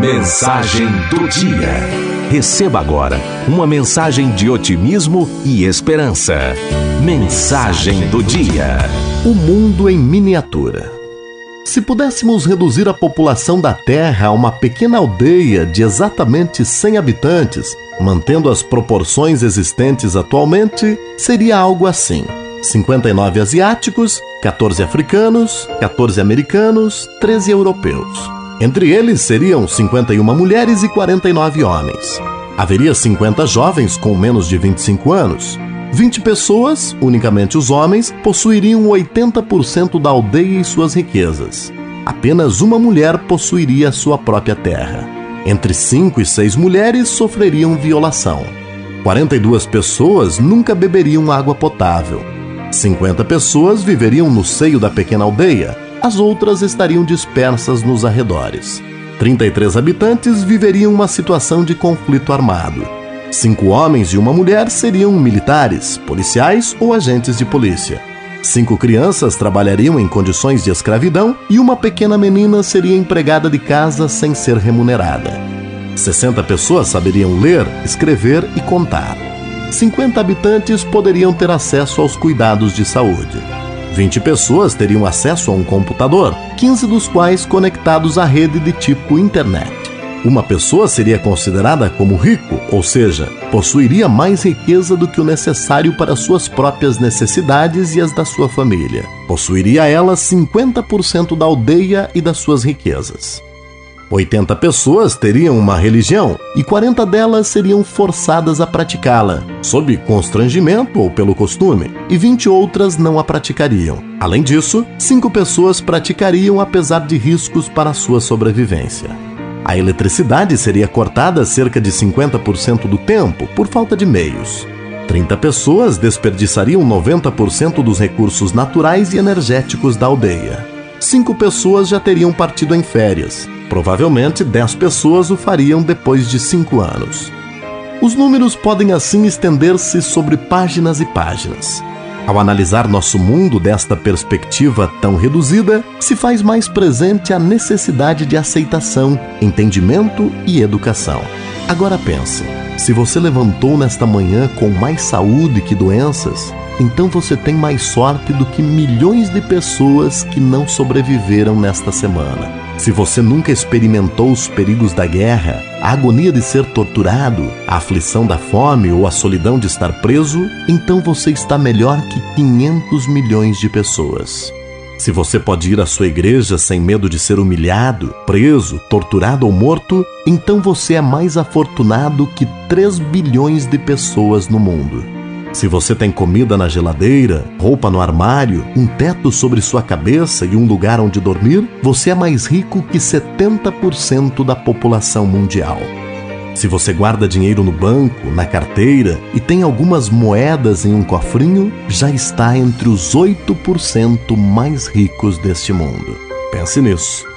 Mensagem do dia. Receba agora uma mensagem de otimismo e esperança. Mensagem do dia. O mundo em miniatura. Se pudéssemos reduzir a população da Terra a uma pequena aldeia de exatamente 100 habitantes, mantendo as proporções existentes atualmente, seria algo assim: 59 asiáticos, 14 africanos, 14 americanos, 13 europeus. Entre eles seriam 51 mulheres e 49 homens. Haveria 50 jovens com menos de 25 anos. 20 pessoas, unicamente os homens, possuiriam 80% da aldeia e suas riquezas. Apenas uma mulher possuiria sua própria terra. Entre 5 e 6 mulheres sofreriam violação. 42 pessoas nunca beberiam água potável. 50 pessoas viveriam no seio da pequena aldeia, as outras estariam dispersas nos arredores. 33 habitantes viveriam uma situação de conflito armado. Cinco homens e uma mulher seriam militares, policiais ou agentes de polícia. Cinco crianças trabalhariam em condições de escravidão e uma pequena menina seria empregada de casa sem ser remunerada. 60 pessoas saberiam ler, escrever e contar. 50 habitantes poderiam ter acesso aos cuidados de saúde. 20 pessoas teriam acesso a um computador, 15 dos quais conectados à rede de tipo internet. Uma pessoa seria considerada como rico, ou seja, possuiria mais riqueza do que o necessário para suas próprias necessidades e as da sua família. Possuiria ela 50% da aldeia e das suas riquezas. 80 pessoas teriam uma religião e 40 delas seriam forçadas a praticá-la, sob constrangimento ou pelo costume, e 20 outras não a praticariam. Além disso, 5 pessoas praticariam apesar de riscos para sua sobrevivência. A eletricidade seria cortada cerca de 50% do tempo por falta de meios. 30 pessoas desperdiçariam 90% dos recursos naturais e energéticos da aldeia. Cinco pessoas já teriam partido em férias, Provavelmente 10 pessoas o fariam depois de 5 anos. Os números podem assim estender-se sobre páginas e páginas. Ao analisar nosso mundo desta perspectiva tão reduzida, se faz mais presente a necessidade de aceitação, entendimento e educação. Agora pense: se você levantou nesta manhã com mais saúde que doenças, então você tem mais sorte do que milhões de pessoas que não sobreviveram nesta semana. Se você nunca experimentou os perigos da guerra, a agonia de ser torturado, a aflição da fome ou a solidão de estar preso, então você está melhor que 500 milhões de pessoas. Se você pode ir à sua igreja sem medo de ser humilhado, preso, torturado ou morto, então você é mais afortunado que 3 bilhões de pessoas no mundo. Se você tem comida na geladeira, roupa no armário, um teto sobre sua cabeça e um lugar onde dormir, você é mais rico que 70% da população mundial. Se você guarda dinheiro no banco, na carteira e tem algumas moedas em um cofrinho, já está entre os 8% mais ricos deste mundo. Pense nisso.